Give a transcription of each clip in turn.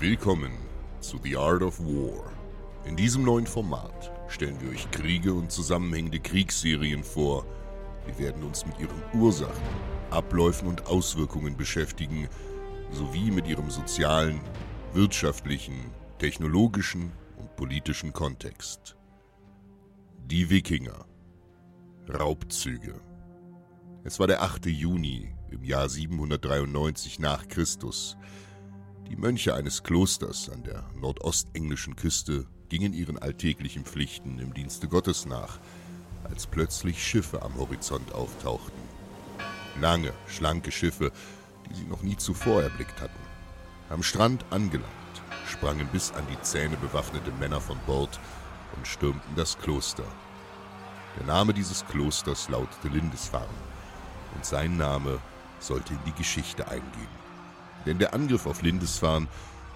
Willkommen zu The Art of War. In diesem neuen Format stellen wir euch Kriege und zusammenhängende Kriegsserien vor. Wir werden uns mit ihren Ursachen, Abläufen und Auswirkungen beschäftigen, sowie mit ihrem sozialen, wirtschaftlichen, technologischen und politischen Kontext. Die Wikinger. Raubzüge. Es war der 8. Juni im Jahr 793 nach Christus. Die Mönche eines Klosters an der nordostenglischen Küste gingen ihren alltäglichen Pflichten im Dienste Gottes nach, als plötzlich Schiffe am Horizont auftauchten. Lange, schlanke Schiffe, die sie noch nie zuvor erblickt hatten. Am Strand angelangt, sprangen bis an die Zähne bewaffnete Männer von Bord und stürmten das Kloster. Der Name dieses Klosters lautete Lindisfarne, und sein Name sollte in die Geschichte eingehen. Denn der Angriff auf Lindisfarne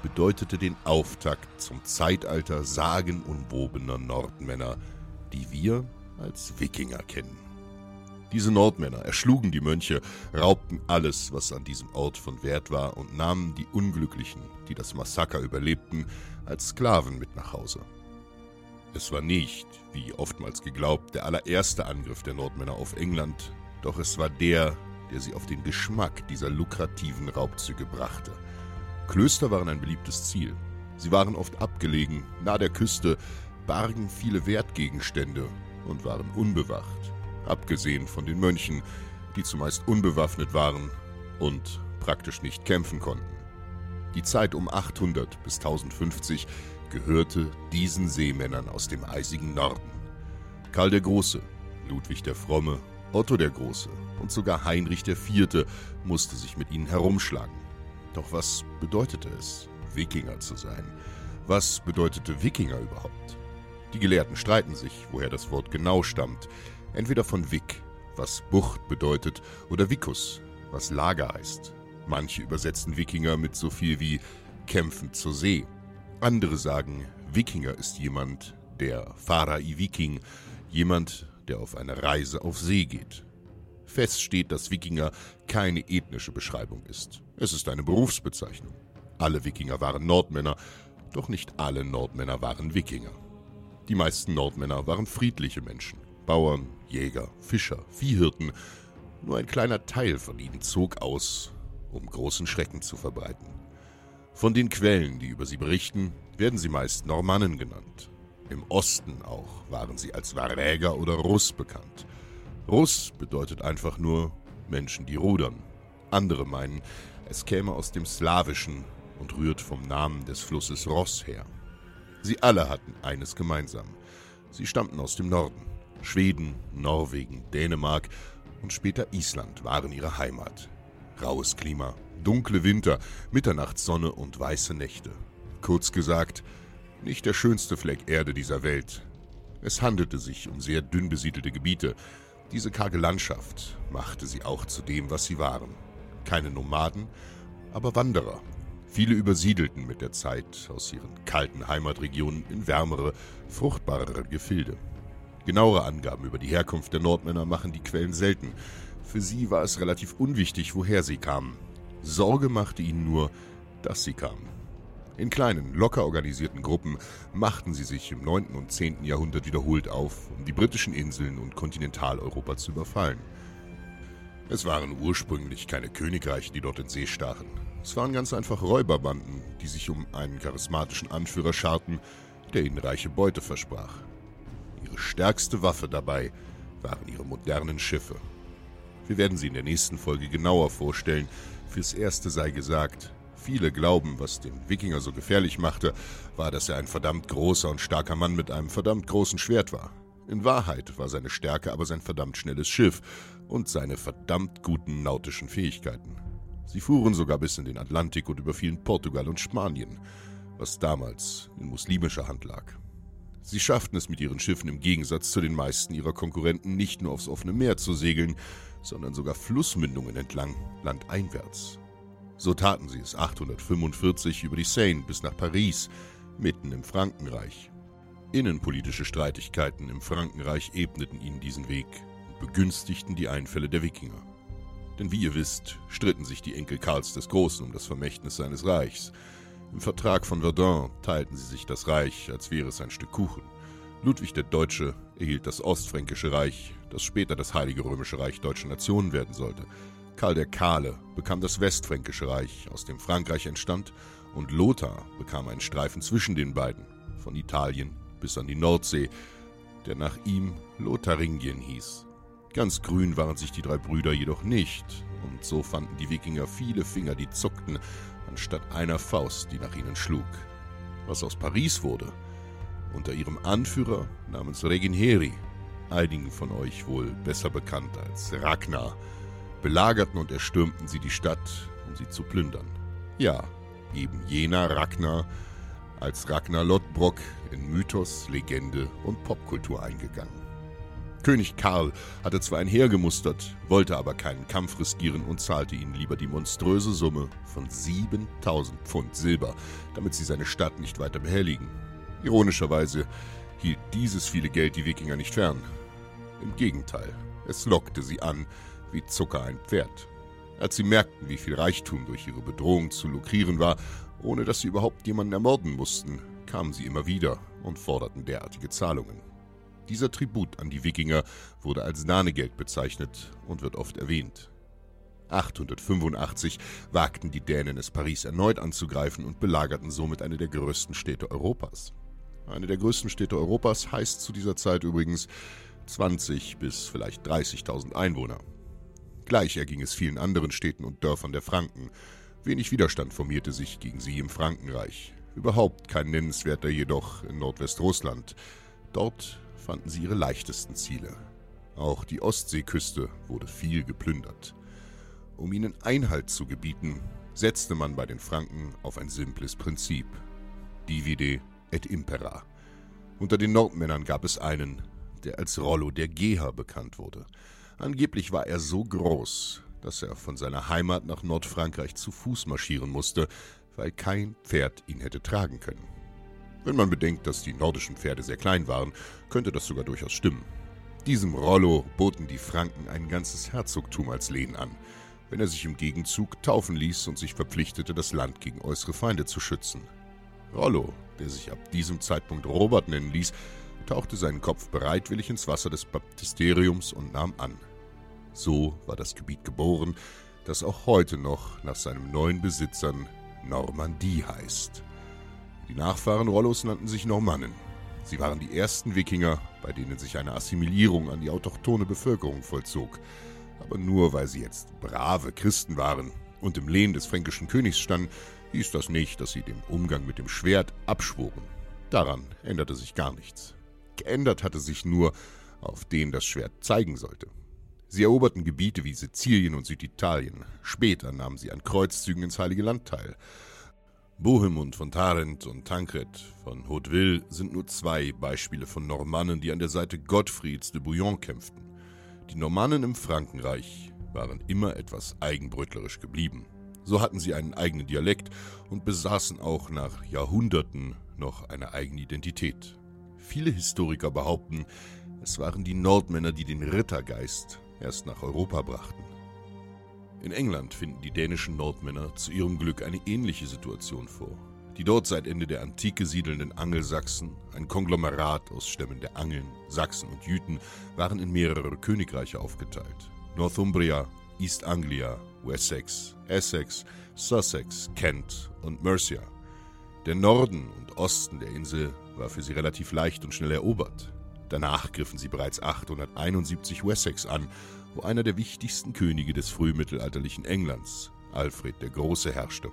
bedeutete den Auftakt zum Zeitalter sagenumwobener Nordmänner, die wir als Wikinger kennen. Diese Nordmänner erschlugen die Mönche, raubten alles, was an diesem Ort von Wert war, und nahmen die Unglücklichen, die das Massaker überlebten, als Sklaven mit nach Hause. Es war nicht, wie oftmals geglaubt, der allererste Angriff der Nordmänner auf England, doch es war der, der sie auf den Geschmack dieser lukrativen Raubzüge brachte. Klöster waren ein beliebtes Ziel. Sie waren oft abgelegen, nah der Küste, bargen viele Wertgegenstände und waren unbewacht, abgesehen von den Mönchen, die zumeist unbewaffnet waren und praktisch nicht kämpfen konnten. Die Zeit um 800 bis 1050 gehörte diesen Seemännern aus dem eisigen Norden. Karl der Große, Ludwig der Fromme, Otto der Große und sogar Heinrich IV. musste sich mit ihnen herumschlagen. Doch was bedeutete es, Wikinger zu sein? Was bedeutete Wikinger überhaupt? Die Gelehrten streiten sich, woher das Wort genau stammt. Entweder von Vik, was Bucht bedeutet, oder Vicus, was Lager heißt. Manche übersetzen Wikinger mit so viel wie kämpfen zur See. Andere sagen, Wikinger ist jemand, der Farai Viking, jemand, der auf eine Reise auf See geht. Fest steht, dass Wikinger keine ethnische Beschreibung ist. Es ist eine Berufsbezeichnung. Alle Wikinger waren Nordmänner, doch nicht alle Nordmänner waren Wikinger. Die meisten Nordmänner waren friedliche Menschen. Bauern, Jäger, Fischer, Viehhirten. Nur ein kleiner Teil von ihnen zog aus, um großen Schrecken zu verbreiten. Von den Quellen, die über sie berichten, werden sie meist Normannen genannt. Im Osten auch waren sie als Varäger oder Russ bekannt. Russ bedeutet einfach nur Menschen, die rudern. Andere meinen, es käme aus dem Slawischen und rührt vom Namen des Flusses Ross her. Sie alle hatten eines gemeinsam. Sie stammten aus dem Norden. Schweden, Norwegen, Dänemark und später Island waren ihre Heimat. Raues Klima, dunkle Winter, Mitternachtssonne und weiße Nächte. Kurz gesagt, nicht der schönste Fleck Erde dieser Welt. Es handelte sich um sehr dünn besiedelte Gebiete. Diese karge Landschaft machte sie auch zu dem, was sie waren. keine Nomaden, aber Wanderer. Viele übersiedelten mit der Zeit aus ihren kalten Heimatregionen in wärmere, fruchtbarere Gefilde. Genauere Angaben über die Herkunft der Nordmänner machen die Quellen selten. Für sie war es relativ unwichtig, woher sie kamen. Sorge machte ihnen nur, dass sie kamen. In kleinen, locker organisierten Gruppen machten sie sich im 9. und 10. Jahrhundert wiederholt auf, um die britischen Inseln und Kontinentaleuropa zu überfallen. Es waren ursprünglich keine Königreiche, die dort in See stachen. Es waren ganz einfach Räuberbanden, die sich um einen charismatischen Anführer scharten, der ihnen reiche Beute versprach. Ihre stärkste Waffe dabei waren ihre modernen Schiffe. Wir werden sie in der nächsten Folge genauer vorstellen. Fürs Erste sei gesagt, viele glauben, was den Wikinger so gefährlich machte, war, dass er ein verdammt großer und starker Mann mit einem verdammt großen Schwert war. In Wahrheit war seine Stärke aber sein verdammt schnelles Schiff und seine verdammt guten nautischen Fähigkeiten. Sie fuhren sogar bis in den Atlantik und überfielen Portugal und Spanien, was damals in muslimischer Hand lag. Sie schafften es mit ihren Schiffen im Gegensatz zu den meisten ihrer Konkurrenten nicht nur aufs offene Meer zu segeln, sondern sogar Flussmündungen entlang, landeinwärts. So taten sie es 845 über die Seine bis nach Paris, mitten im Frankenreich. Innenpolitische Streitigkeiten im Frankenreich ebneten ihnen diesen Weg und begünstigten die Einfälle der Wikinger. Denn wie ihr wisst, stritten sich die Enkel Karls des Großen um das Vermächtnis seines Reichs, im Vertrag von Verdun teilten sie sich das Reich, als wäre es ein Stück Kuchen. Ludwig der Deutsche erhielt das Ostfränkische Reich, das später das Heilige Römische Reich deutscher Nationen werden sollte. Karl der Kahle bekam das Westfränkische Reich, aus dem Frankreich entstand, und Lothar bekam einen Streifen zwischen den beiden, von Italien bis an die Nordsee, der nach ihm Lotharingien hieß. Ganz grün waren sich die drei Brüder jedoch nicht, und so fanden die Wikinger viele Finger, die zuckten, anstatt einer Faust, die nach ihnen schlug. Was aus Paris wurde, unter ihrem Anführer namens Reginheri, einigen von euch wohl besser bekannt als Ragnar, belagerten und erstürmten sie die Stadt, um sie zu plündern. Ja, eben jener Ragnar, als Ragnar Lodbrok in Mythos, Legende und Popkultur eingegangen. König Karl hatte zwar ein Heer gemustert, wollte aber keinen Kampf riskieren und zahlte ihnen lieber die monströse Summe von 7000 Pfund Silber, damit sie seine Stadt nicht weiter behelligen. Ironischerweise hielt dieses viele Geld die Wikinger nicht fern. Im Gegenteil, es lockte sie an wie Zucker ein Pferd. Als sie merkten, wie viel Reichtum durch ihre Bedrohung zu lukrieren war, ohne dass sie überhaupt jemanden ermorden mussten, kamen sie immer wieder und forderten derartige Zahlungen. Dieser Tribut an die Wikinger wurde als Danegeld bezeichnet und wird oft erwähnt. 885 wagten die Dänen es Paris erneut anzugreifen und belagerten somit eine der größten Städte Europas. Eine der größten Städte Europas heißt zu dieser Zeit übrigens 20 bis vielleicht 30.000 Einwohner. Gleich erging es vielen anderen Städten und Dörfern der Franken. Wenig Widerstand formierte sich gegen sie im Frankenreich. Überhaupt kein nennenswerter jedoch in Nordwestrussland. Dort fanden sie ihre leichtesten Ziele. Auch die Ostseeküste wurde viel geplündert. Um ihnen Einhalt zu gebieten, setzte man bei den Franken auf ein simples Prinzip. Divide et impera. Unter den Nordmännern gab es einen, der als Rollo der Geher bekannt wurde. Angeblich war er so groß, dass er von seiner Heimat nach Nordfrankreich zu Fuß marschieren musste, weil kein Pferd ihn hätte tragen können. Wenn man bedenkt, dass die nordischen Pferde sehr klein waren, könnte das sogar durchaus stimmen. Diesem Rollo boten die Franken ein ganzes Herzogtum als Lehen an, wenn er sich im Gegenzug taufen ließ und sich verpflichtete, das Land gegen äußere Feinde zu schützen. Rollo, der sich ab diesem Zeitpunkt Robert nennen ließ, tauchte seinen Kopf bereitwillig ins Wasser des Baptisteriums und nahm an. So war das Gebiet geboren, das auch heute noch nach seinen neuen Besitzern Normandie heißt. Die Nachfahren Rollos nannten sich Normannen. Sie waren die ersten Wikinger, bei denen sich eine Assimilierung an die autochthone Bevölkerung vollzog. Aber nur weil sie jetzt brave Christen waren und im Lehen des fränkischen Königs standen, hieß das nicht, dass sie dem Umgang mit dem Schwert abschworen. Daran änderte sich gar nichts. Geändert hatte sich nur, auf den das Schwert zeigen sollte. Sie eroberten Gebiete wie Sizilien und Süditalien. Später nahmen sie an Kreuzzügen ins Heilige Land teil. Bohemund von Tarent und Tancred von Hauteville sind nur zwei Beispiele von Normannen, die an der Seite Gottfrieds de Bouillon kämpften. Die Normannen im Frankenreich waren immer etwas eigenbrötlerisch geblieben. So hatten sie einen eigenen Dialekt und besaßen auch nach Jahrhunderten noch eine eigene Identität. Viele Historiker behaupten, es waren die Nordmänner, die den Rittergeist erst nach Europa brachten. In England finden die dänischen Nordmänner zu ihrem Glück eine ähnliche Situation vor. Die dort seit Ende der Antike siedelnden Angelsachsen, ein Konglomerat aus Stämmen der Angeln, Sachsen und Jüten, waren in mehrere Königreiche aufgeteilt. Northumbria, East Anglia, Wessex, Essex, Sussex, Kent und Mercia. Der Norden und Osten der Insel war für sie relativ leicht und schnell erobert. Danach griffen sie bereits 871 Wessex an, wo einer der wichtigsten Könige des frühmittelalterlichen Englands, Alfred der Große, herrschte.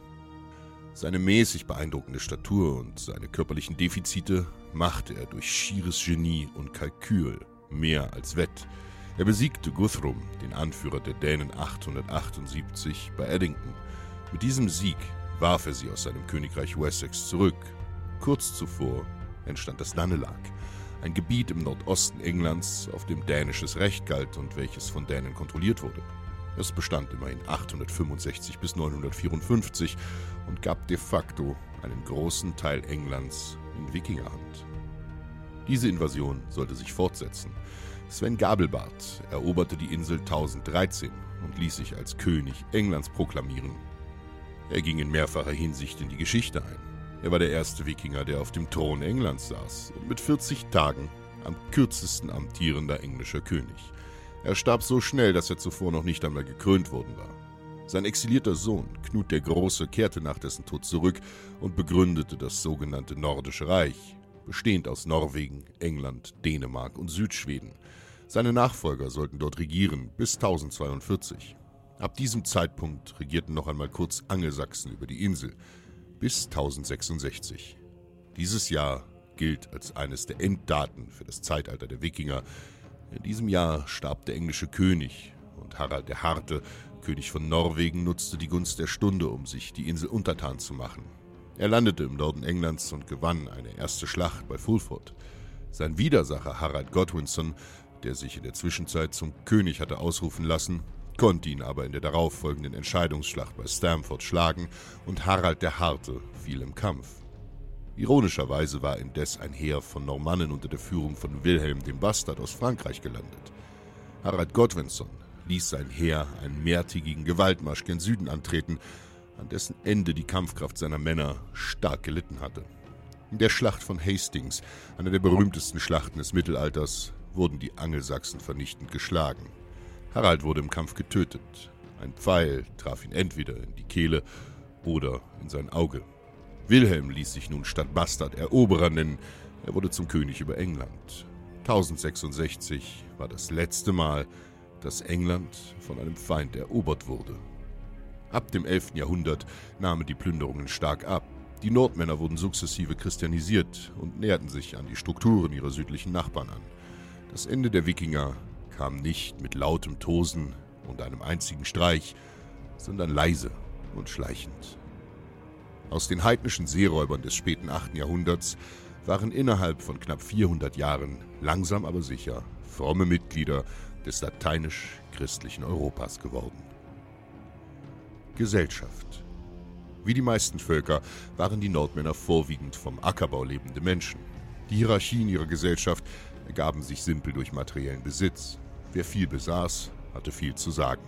Seine mäßig beeindruckende Statur und seine körperlichen Defizite machte er durch schieres Genie und Kalkül mehr als wett. Er besiegte Guthrum, den Anführer der Dänen 878 bei Eddington. Mit diesem Sieg warf er sie aus seinem Königreich Wessex zurück. Kurz zuvor entstand das Danelag, ein Gebiet im Nordosten Englands, auf dem dänisches Recht galt und welches von Dänen kontrolliert wurde. Es bestand immerhin 865 bis 954 und gab de facto einen großen Teil Englands in Wikingerhand. Diese Invasion sollte sich fortsetzen. Sven Gabelbart eroberte die Insel 1013 und ließ sich als König Englands proklamieren. Er ging in mehrfacher Hinsicht in die Geschichte ein. Er war der erste Wikinger, der auf dem Thron Englands saß und mit 40 Tagen am kürzesten amtierender englischer König. Er starb so schnell, dass er zuvor noch nicht einmal gekrönt worden war. Sein exilierter Sohn, Knut der Große, kehrte nach dessen Tod zurück und begründete das sogenannte Nordische Reich, bestehend aus Norwegen, England, Dänemark und Südschweden. Seine Nachfolger sollten dort regieren bis 1042. Ab diesem Zeitpunkt regierten noch einmal kurz Angelsachsen über die Insel bis 1066. Dieses Jahr gilt als eines der Enddaten für das Zeitalter der Wikinger. In diesem Jahr starb der englische König und Harald der Harte, König von Norwegen, nutzte die Gunst der Stunde, um sich die Insel untertan zu machen. Er landete im Norden Englands und gewann eine erste Schlacht bei Fulford. Sein Widersacher Harald Godwinson der sich in der Zwischenzeit zum König hatte ausrufen lassen, konnte ihn aber in der darauffolgenden Entscheidungsschlacht bei Stamford schlagen und Harald der Harte fiel im Kampf. Ironischerweise war indes ein Heer von Normannen unter der Führung von Wilhelm dem Bastard aus Frankreich gelandet. Harald Godwinson ließ sein Heer einen mehrtägigen Gewaltmarsch gen Süden antreten, an dessen Ende die Kampfkraft seiner Männer stark gelitten hatte. In der Schlacht von Hastings, einer der berühmtesten Schlachten des Mittelalters, wurden die Angelsachsen vernichtend geschlagen. Harald wurde im Kampf getötet. Ein Pfeil traf ihn entweder in die Kehle oder in sein Auge. Wilhelm ließ sich nun statt Bastard Eroberer nennen. Er wurde zum König über England. 1066 war das letzte Mal, dass England von einem Feind erobert wurde. Ab dem 11. Jahrhundert nahmen die Plünderungen stark ab. Die Nordmänner wurden sukzessive christianisiert und näherten sich an die Strukturen ihrer südlichen Nachbarn an. Das Ende der Wikinger kam nicht mit lautem Tosen und einem einzigen Streich, sondern leise und schleichend. Aus den heidnischen Seeräubern des späten 8. Jahrhunderts waren innerhalb von knapp 400 Jahren langsam aber sicher fromme Mitglieder des lateinisch-christlichen Europas geworden. Gesellschaft Wie die meisten Völker waren die Nordmänner vorwiegend vom Ackerbau lebende Menschen. Die Hierarchien ihrer Gesellschaft ergaben sich simpel durch materiellen Besitz. Wer viel besaß, hatte viel zu sagen.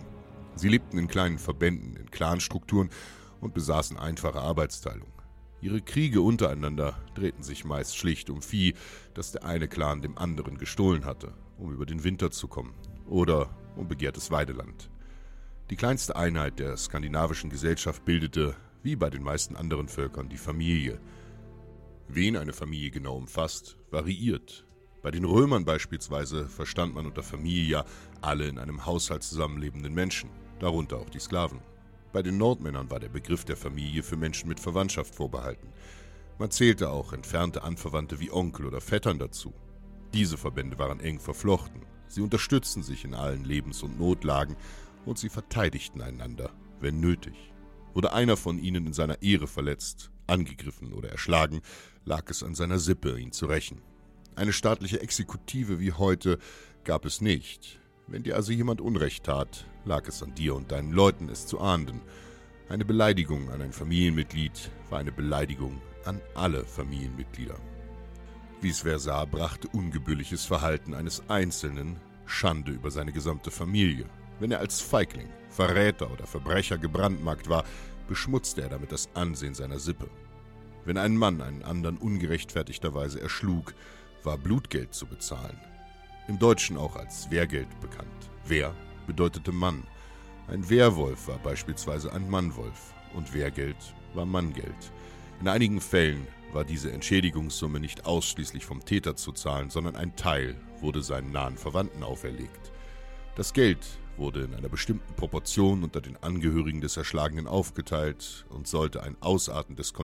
Sie lebten in kleinen Verbänden, in Clanstrukturen und besaßen einfache Arbeitsteilung. Ihre Kriege untereinander drehten sich meist schlicht um Vieh, das der eine Clan dem anderen gestohlen hatte, um über den Winter zu kommen, oder um begehrtes Weideland. Die kleinste Einheit der skandinavischen Gesellschaft bildete, wie bei den meisten anderen Völkern, die Familie. Wen eine Familie genau umfasst, variiert, bei den Römern beispielsweise verstand man unter Familia alle in einem Haushalt zusammenlebenden Menschen, darunter auch die Sklaven. Bei den Nordmännern war der Begriff der Familie für Menschen mit Verwandtschaft vorbehalten. Man zählte auch entfernte Anverwandte wie Onkel oder Vettern dazu. Diese Verbände waren eng verflochten. Sie unterstützten sich in allen Lebens- und Notlagen und sie verteidigten einander, wenn nötig. Wurde einer von ihnen in seiner Ehre verletzt, angegriffen oder erschlagen, lag es an seiner Sippe, ihn zu rächen. Eine staatliche Exekutive wie heute gab es nicht. Wenn dir also jemand Unrecht tat, lag es an dir und deinen Leuten, es zu ahnden. Eine Beleidigung an ein Familienmitglied war eine Beleidigung an alle Familienmitglieder. Vice versa brachte ungebührliches Verhalten eines Einzelnen Schande über seine gesamte Familie. Wenn er als Feigling, Verräter oder Verbrecher gebrandmarkt war, beschmutzte er damit das Ansehen seiner Sippe. Wenn ein Mann einen anderen ungerechtfertigterweise erschlug, war Blutgeld zu bezahlen. Im Deutschen auch als Wehrgeld bekannt. Wehr bedeutete Mann. Ein Wehrwolf war beispielsweise ein Mannwolf und Wehrgeld war Manngeld. In einigen Fällen war diese Entschädigungssumme nicht ausschließlich vom Täter zu zahlen, sondern ein Teil wurde seinen nahen Verwandten auferlegt. Das Geld wurde in einer bestimmten Proportion unter den Angehörigen des Erschlagenen aufgeteilt und sollte ein Ausarten des Kon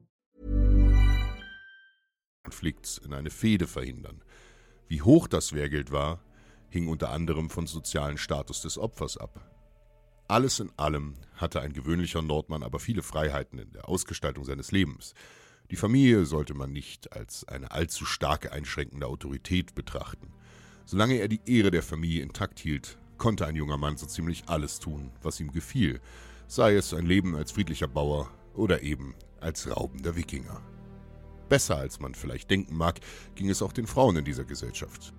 Konflikts in eine Fehde verhindern. Wie hoch das Wehrgeld war, hing unter anderem vom sozialen Status des Opfers ab. Alles in allem hatte ein gewöhnlicher Nordmann aber viele Freiheiten in der Ausgestaltung seines Lebens. Die Familie sollte man nicht als eine allzu starke einschränkende Autorität betrachten. Solange er die Ehre der Familie intakt hielt, konnte ein junger Mann so ziemlich alles tun, was ihm gefiel, sei es ein Leben als friedlicher Bauer oder eben als raubender Wikinger. Besser als man vielleicht denken mag, ging es auch den Frauen in dieser Gesellschaft.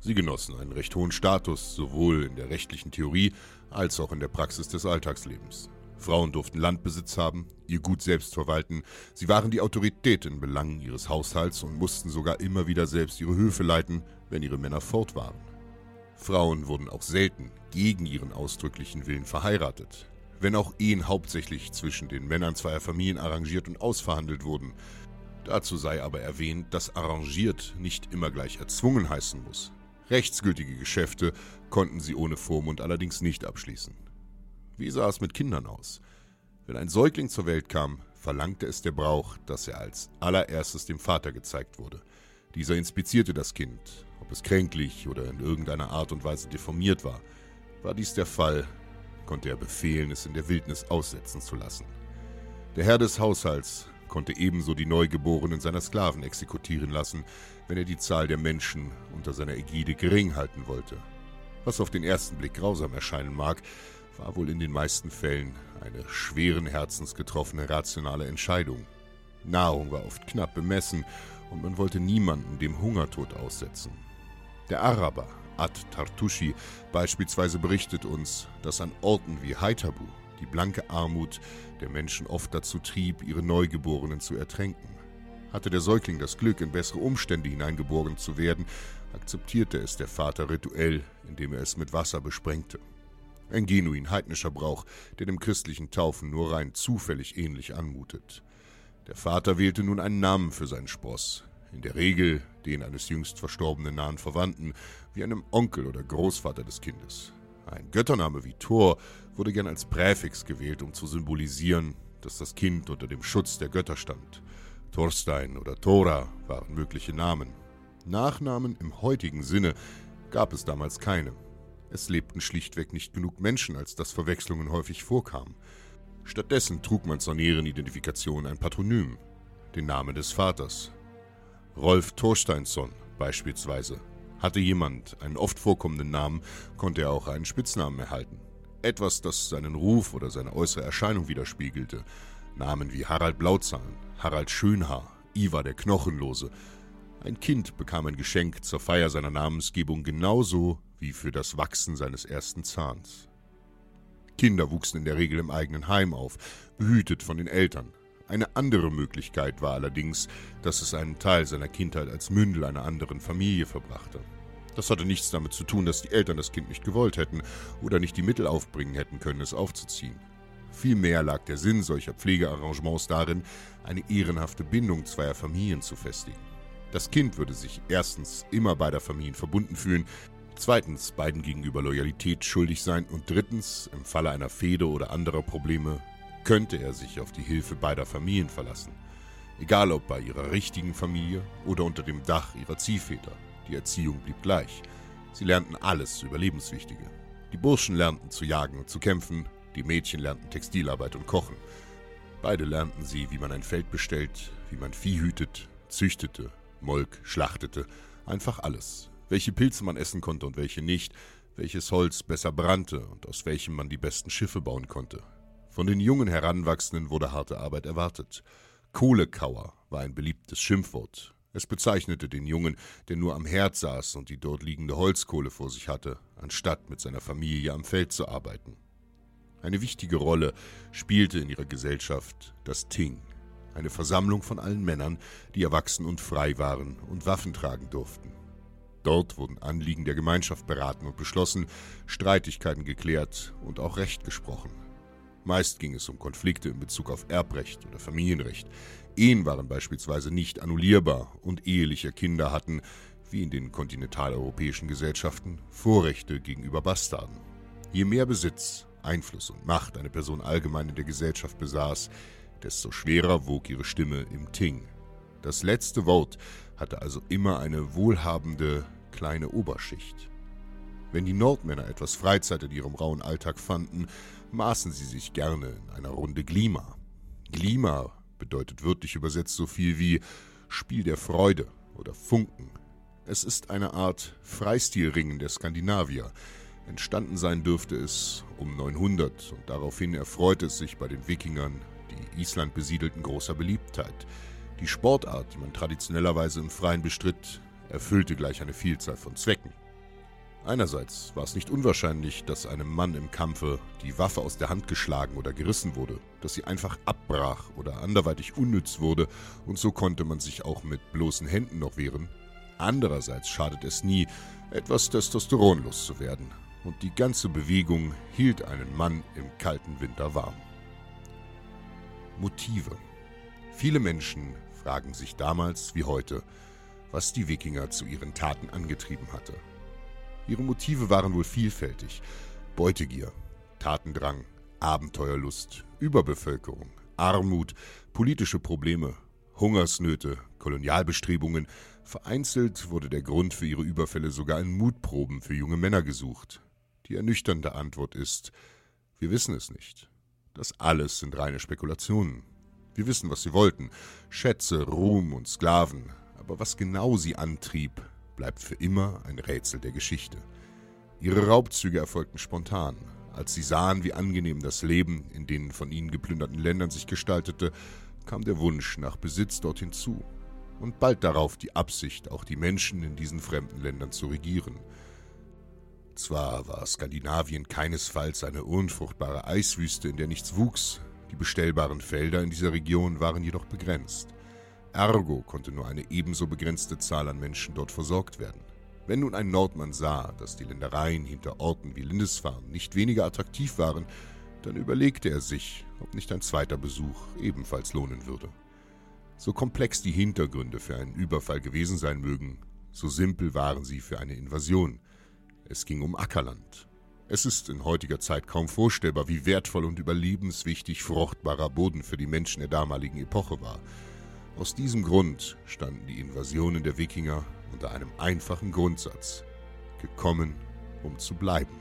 Sie genossen einen recht hohen Status, sowohl in der rechtlichen Theorie als auch in der Praxis des Alltagslebens. Frauen durften Landbesitz haben, ihr Gut selbst verwalten, sie waren die Autorität in Belangen ihres Haushalts und mussten sogar immer wieder selbst ihre Höfe leiten, wenn ihre Männer fort waren. Frauen wurden auch selten gegen ihren ausdrücklichen Willen verheiratet. Wenn auch Ehen hauptsächlich zwischen den Männern zweier Familien arrangiert und ausverhandelt wurden. Dazu sei aber erwähnt, dass arrangiert nicht immer gleich erzwungen heißen muss. Rechtsgültige Geschäfte konnten sie ohne Vormund allerdings nicht abschließen. Wie sah es mit Kindern aus? Wenn ein Säugling zur Welt kam, verlangte es der Brauch, dass er als allererstes dem Vater gezeigt wurde. Dieser inspizierte das Kind, ob es kränklich oder in irgendeiner Art und Weise deformiert war. War dies der Fall, konnte er befehlen, es in der Wildnis aussetzen zu lassen. Der Herr des Haushalts konnte ebenso die Neugeborenen seiner Sklaven exekutieren lassen, wenn er die Zahl der Menschen unter seiner Ägide gering halten wollte. Was auf den ersten Blick grausam erscheinen mag, war wohl in den meisten Fällen eine schweren Herzens getroffene rationale Entscheidung. Nahrung war oft knapp bemessen und man wollte niemanden dem Hungertod aussetzen. Der Araber At-Tartushi beispielsweise berichtet uns, dass an Orten wie Haitabu die blanke Armut der Menschen oft dazu trieb, ihre Neugeborenen zu ertränken. Hatte der Säugling das Glück, in bessere Umstände hineingeboren zu werden, akzeptierte es der Vater rituell, indem er es mit Wasser besprengte. Ein genuin heidnischer Brauch, der dem christlichen Taufen nur rein zufällig ähnlich anmutet. Der Vater wählte nun einen Namen für seinen Spross, in der Regel den eines jüngst verstorbenen nahen Verwandten, wie einem Onkel oder Großvater des Kindes. Ein Göttername wie Thor wurde gern als Präfix gewählt, um zu symbolisieren, dass das Kind unter dem Schutz der Götter stand. Thorstein oder Thora waren mögliche Namen. Nachnamen im heutigen Sinne gab es damals keine. Es lebten schlichtweg nicht genug Menschen, als dass Verwechslungen häufig vorkamen. Stattdessen trug man zur näheren Identifikation ein Patronym, den Namen des Vaters. Rolf Thorsteinsson beispielsweise. Hatte jemand einen oft vorkommenden Namen, konnte er auch einen Spitznamen erhalten. Etwas, das seinen Ruf oder seine äußere Erscheinung widerspiegelte. Namen wie Harald Blauzahn, Harald Schönhaar, Ivar der Knochenlose. Ein Kind bekam ein Geschenk zur Feier seiner Namensgebung genauso wie für das Wachsen seines ersten Zahns. Kinder wuchsen in der Regel im eigenen Heim auf, behütet von den Eltern. Eine andere Möglichkeit war allerdings, dass es einen Teil seiner Kindheit als Mündel einer anderen Familie verbrachte. Das hatte nichts damit zu tun, dass die Eltern das Kind nicht gewollt hätten oder nicht die Mittel aufbringen hätten können, es aufzuziehen. Vielmehr lag der Sinn solcher Pflegearrangements darin, eine ehrenhafte Bindung zweier Familien zu festigen. Das Kind würde sich erstens immer beider Familien verbunden fühlen, zweitens beiden gegenüber Loyalität schuldig sein und drittens, im Falle einer Fehde oder anderer Probleme, könnte er sich auf die Hilfe beider Familien verlassen. Egal ob bei ihrer richtigen Familie oder unter dem Dach ihrer Ziehväter. Die Erziehung blieb gleich. Sie lernten alles Überlebenswichtige. Die Burschen lernten zu jagen und zu kämpfen, die Mädchen lernten Textilarbeit und Kochen. Beide lernten sie, wie man ein Feld bestellt, wie man Vieh hütet, züchtete, Molk, schlachtete, einfach alles. Welche Pilze man essen konnte und welche nicht, welches Holz besser brannte und aus welchem man die besten Schiffe bauen konnte. Von den jungen Heranwachsenden wurde harte Arbeit erwartet. Kohlekauer war ein beliebtes Schimpfwort. Es bezeichnete den Jungen, der nur am Herd saß und die dort liegende Holzkohle vor sich hatte, anstatt mit seiner Familie am Feld zu arbeiten. Eine wichtige Rolle spielte in ihrer Gesellschaft das Ting, eine Versammlung von allen Männern, die erwachsen und frei waren und Waffen tragen durften. Dort wurden Anliegen der Gemeinschaft beraten und beschlossen, Streitigkeiten geklärt und auch Recht gesprochen. Meist ging es um Konflikte in Bezug auf Erbrecht oder Familienrecht. Ehen waren beispielsweise nicht annullierbar und eheliche Kinder hatten, wie in den kontinentaleuropäischen Gesellschaften, Vorrechte gegenüber Bastarden. Je mehr Besitz, Einfluss und Macht eine Person allgemein in der Gesellschaft besaß, desto schwerer wog ihre Stimme im Ting. Das letzte Wort hatte also immer eine wohlhabende kleine Oberschicht. Wenn die Nordmänner etwas Freizeit in ihrem rauen Alltag fanden, maßen sie sich gerne in einer Runde Glima. Glima bedeutet wörtlich übersetzt so viel wie Spiel der Freude oder Funken. Es ist eine Art Freistilringen der Skandinavier. Entstanden sein dürfte es um 900 und daraufhin erfreute es sich bei den Wikingern, die Island besiedelten, großer Beliebtheit. Die Sportart, die man traditionellerweise im Freien bestritt, erfüllte gleich eine Vielzahl von Zwecken. Einerseits war es nicht unwahrscheinlich, dass einem Mann im Kampfe die Waffe aus der Hand geschlagen oder gerissen wurde, dass sie einfach abbrach oder anderweitig unnütz wurde, und so konnte man sich auch mit bloßen Händen noch wehren. Andererseits schadet es nie, etwas Testosteron loszuwerden, und die ganze Bewegung hielt einen Mann im kalten Winter warm. Motive. Viele Menschen fragen sich damals wie heute, was die Wikinger zu ihren Taten angetrieben hatte. Ihre Motive waren wohl vielfältig. Beutegier, Tatendrang, Abenteuerlust, Überbevölkerung, Armut, politische Probleme, Hungersnöte, Kolonialbestrebungen. Vereinzelt wurde der Grund für ihre Überfälle sogar in Mutproben für junge Männer gesucht. Die ernüchternde Antwort ist, wir wissen es nicht. Das alles sind reine Spekulationen. Wir wissen, was sie wollten. Schätze, Ruhm und Sklaven. Aber was genau sie antrieb, bleibt für immer ein Rätsel der Geschichte. Ihre Raubzüge erfolgten spontan. Als sie sahen, wie angenehm das Leben in den von ihnen geplünderten Ländern sich gestaltete, kam der Wunsch nach Besitz dort hinzu und bald darauf die Absicht, auch die Menschen in diesen fremden Ländern zu regieren. Zwar war Skandinavien keinesfalls eine unfruchtbare Eiswüste, in der nichts wuchs, die bestellbaren Felder in dieser Region waren jedoch begrenzt. Ergo konnte nur eine ebenso begrenzte Zahl an Menschen dort versorgt werden. Wenn nun ein Nordmann sah, dass die Ländereien hinter Orten wie Lindisfarne nicht weniger attraktiv waren, dann überlegte er sich, ob nicht ein zweiter Besuch ebenfalls lohnen würde. So komplex die Hintergründe für einen Überfall gewesen sein mögen, so simpel waren sie für eine Invasion. Es ging um Ackerland. Es ist in heutiger Zeit kaum vorstellbar, wie wertvoll und überlebenswichtig fruchtbarer Boden für die Menschen der damaligen Epoche war. Aus diesem Grund standen die Invasionen der Wikinger unter einem einfachen Grundsatz gekommen, um zu bleiben.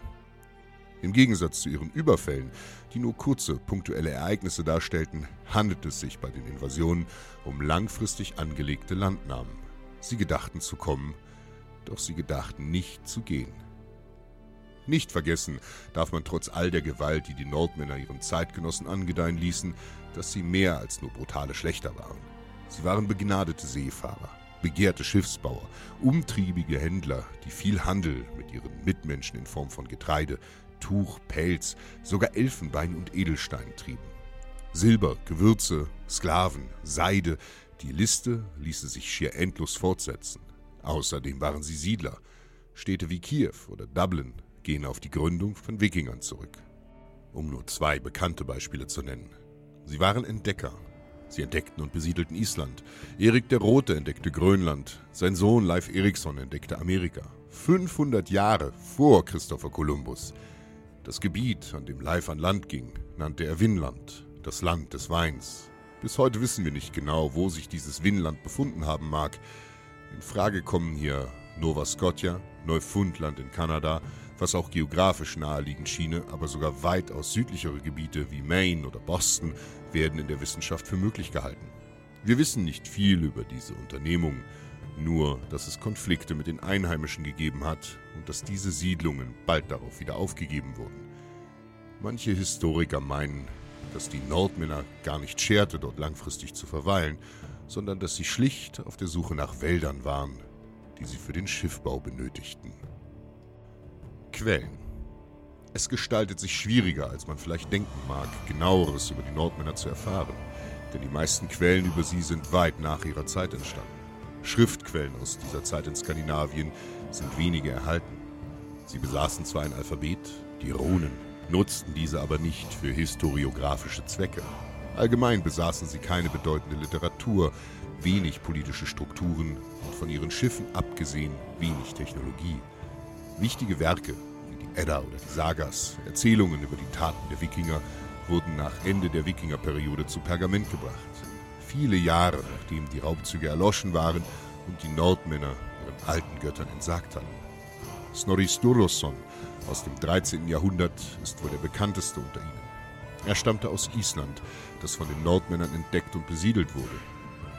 Im Gegensatz zu ihren Überfällen, die nur kurze, punktuelle Ereignisse darstellten, handelt es sich bei den Invasionen um langfristig angelegte Landnahmen. Sie gedachten zu kommen, doch sie gedachten nicht zu gehen. Nicht vergessen darf man trotz all der Gewalt, die die Nordmänner ihren Zeitgenossen angedeihen ließen, dass sie mehr als nur brutale Schlechter waren. Sie waren begnadete Seefahrer. begehrte Schiffsbauer, umtriebige Händler, die viel Handel mit ihren Mitmenschen in Form von Getreide, Tuch, Pelz, sogar Elfenbein und Edelstein trieben. Silber, Gewürze, Sklaven, Seide, die Liste ließe sich schier endlos fortsetzen. Außerdem waren sie Siedler. Städte wie Kiew oder Dublin gehen auf die Gründung von Wikingern zurück. Um nur zwei bekannte Beispiele zu nennen. Sie waren Entdecker. Sie entdeckten und besiedelten Island. Erik der Rote entdeckte Grönland. Sein Sohn Leif Erikson entdeckte Amerika. 500 Jahre vor Christopher Kolumbus. Das Gebiet, an dem Leif an Land ging, nannte er Vinland, das Land des Weins. Bis heute wissen wir nicht genau, wo sich dieses Vinland befunden haben mag. In Frage kommen hier Nova Scotia, Neufundland in Kanada, was auch geografisch naheliegend schiene, aber sogar weitaus südlichere Gebiete wie Maine oder Boston werden in der Wissenschaft für möglich gehalten. Wir wissen nicht viel über diese Unternehmung, nur dass es Konflikte mit den Einheimischen gegeben hat und dass diese Siedlungen bald darauf wieder aufgegeben wurden. Manche Historiker meinen, dass die Nordmänner gar nicht scherte, dort langfristig zu verweilen, sondern dass sie schlicht auf der Suche nach Wäldern waren, die sie für den Schiffbau benötigten. Quellen. Es gestaltet sich schwieriger, als man vielleicht denken mag, genaueres über die Nordmänner zu erfahren, denn die meisten Quellen über sie sind weit nach ihrer Zeit entstanden. Schriftquellen aus dieser Zeit in Skandinavien sind wenige erhalten. Sie besaßen zwar ein Alphabet, die Runen, nutzten diese aber nicht für historiografische Zwecke. Allgemein besaßen sie keine bedeutende Literatur, wenig politische Strukturen und von ihren Schiffen abgesehen wenig Technologie. Wichtige Werke wie die Edda oder die Sagas, Erzählungen über die Taten der Wikinger, wurden nach Ende der Wikingerperiode zu Pergament gebracht. Viele Jahre nachdem die Raubzüge erloschen waren und die Nordmänner ihren alten Göttern entsagt hatten. Snorri Sturluson aus dem 13. Jahrhundert ist wohl der bekannteste unter ihnen. Er stammte aus Island, das von den Nordmännern entdeckt und besiedelt wurde.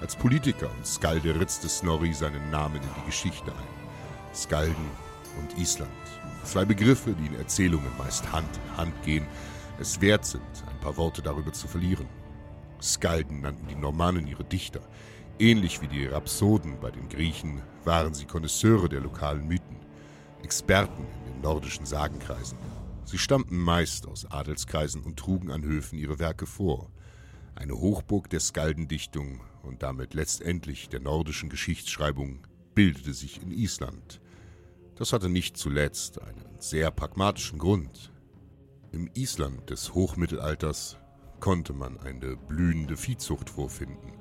Als Politiker und Skalde ritzte Snorri seinen Namen in die Geschichte ein. Skalden und Island. Zwei Begriffe, die in Erzählungen meist Hand in Hand gehen, es wert sind, ein paar Worte darüber zu verlieren. Skalden nannten die Normannen ihre Dichter. Ähnlich wie die Rhapsoden bei den Griechen waren sie Konnoisseure der lokalen Mythen, Experten in den nordischen Sagenkreisen. Sie stammten meist aus Adelskreisen und trugen an Höfen ihre Werke vor. Eine Hochburg der Skaldendichtung und damit letztendlich der nordischen Geschichtsschreibung bildete sich in Island. Das hatte nicht zuletzt einen sehr pragmatischen Grund. Im Island des Hochmittelalters konnte man eine blühende Viehzucht vorfinden.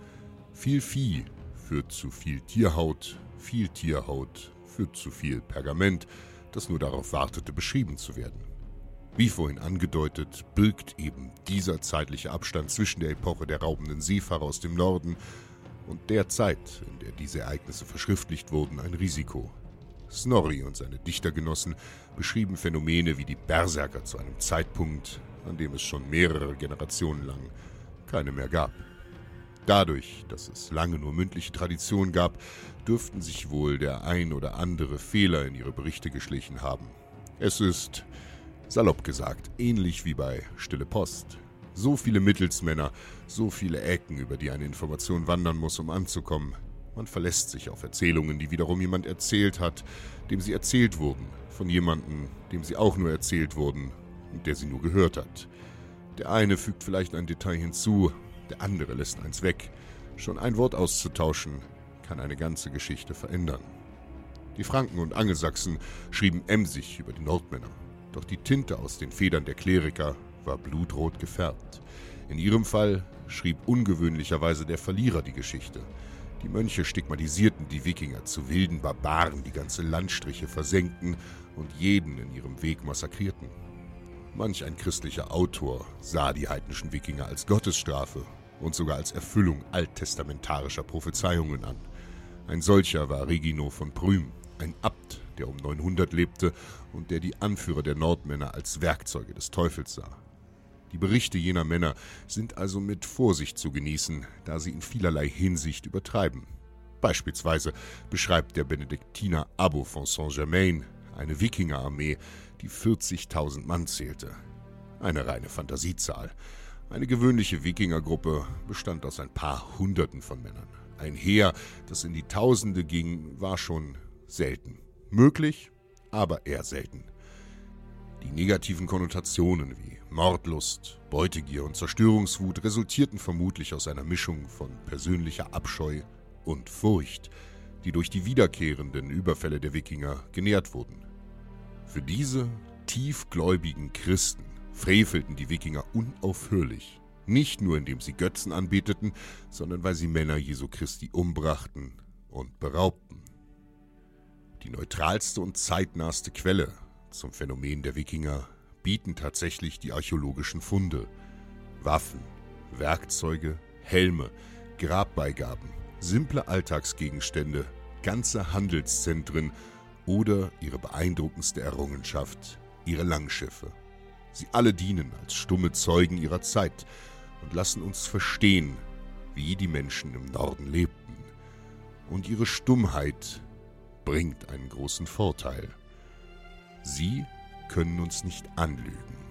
Viel Vieh führt zu viel Tierhaut, viel Tierhaut führt zu viel Pergament, das nur darauf wartete, beschrieben zu werden. Wie vorhin angedeutet, birgt eben dieser zeitliche Abstand zwischen der Epoche der raubenden Seefahrer aus dem Norden und der Zeit, in der diese Ereignisse verschriftlicht wurden, ein Risiko. Snorri und seine Dichtergenossen beschrieben Phänomene wie die Berserker zu einem Zeitpunkt, an dem es schon mehrere Generationen lang keine mehr gab. Dadurch, dass es lange nur mündliche Tradition gab, dürften sich wohl der ein oder andere Fehler in ihre Berichte geschlichen haben. Es ist, salopp gesagt, ähnlich wie bei Stille Post. So viele Mittelsmänner, so viele Ecken, über die eine Information wandern muss, um anzukommen. Man verlässt sich auf Erzählungen, die wiederum jemand erzählt hat, dem sie erzählt wurden, von jemandem, dem sie auch nur erzählt wurden und der sie nur gehört hat. Der eine fügt vielleicht ein Detail hinzu, der andere lässt eins weg. Schon ein Wort auszutauschen kann eine ganze Geschichte verändern. Die Franken und Angelsachsen schrieben emsig über die Nordmänner, doch die Tinte aus den Federn der Kleriker war blutrot gefärbt. In ihrem Fall schrieb ungewöhnlicherweise der Verlierer die Geschichte. Die Mönche stigmatisierten die Wikinger zu wilden Barbaren, die ganze Landstriche versenkten und jeden in ihrem Weg massakrierten. Manch ein christlicher Autor sah die heidnischen Wikinger als Gottesstrafe und sogar als Erfüllung alttestamentarischer Prophezeiungen an. Ein solcher war Regino von Prüm, ein Abt, der um 900 lebte und der die Anführer der Nordmänner als Werkzeuge des Teufels sah. Die Berichte jener Männer sind also mit Vorsicht zu genießen, da sie in vielerlei Hinsicht übertreiben. Beispielsweise beschreibt der Benediktiner Abo von Saint-Germain eine Wikingerarmee, die 40.000 Mann zählte. Eine reine Fantasiezahl. Eine gewöhnliche Wikingergruppe bestand aus ein paar Hunderten von Männern. Ein Heer, das in die Tausende ging, war schon selten. Möglich, aber eher selten. Die negativen Konnotationen wie Mordlust, Beutegier und Zerstörungswut resultierten vermutlich aus einer Mischung von persönlicher Abscheu und Furcht, die durch die wiederkehrenden Überfälle der Wikinger genährt wurden. Für diese tiefgläubigen Christen frevelten die Wikinger unaufhörlich, nicht nur indem sie Götzen anbeteten, sondern weil sie Männer Jesu Christi umbrachten und beraubten. Die neutralste und zeitnahste Quelle zum Phänomen der Wikinger bieten tatsächlich die archäologischen Funde. Waffen, Werkzeuge, Helme, Grabbeigaben, simple Alltagsgegenstände, ganze Handelszentren oder ihre beeindruckendste Errungenschaft, ihre Langschiffe. Sie alle dienen als stumme Zeugen ihrer Zeit und lassen uns verstehen, wie die Menschen im Norden lebten. Und ihre Stummheit bringt einen großen Vorteil. Sie können uns nicht anlügen.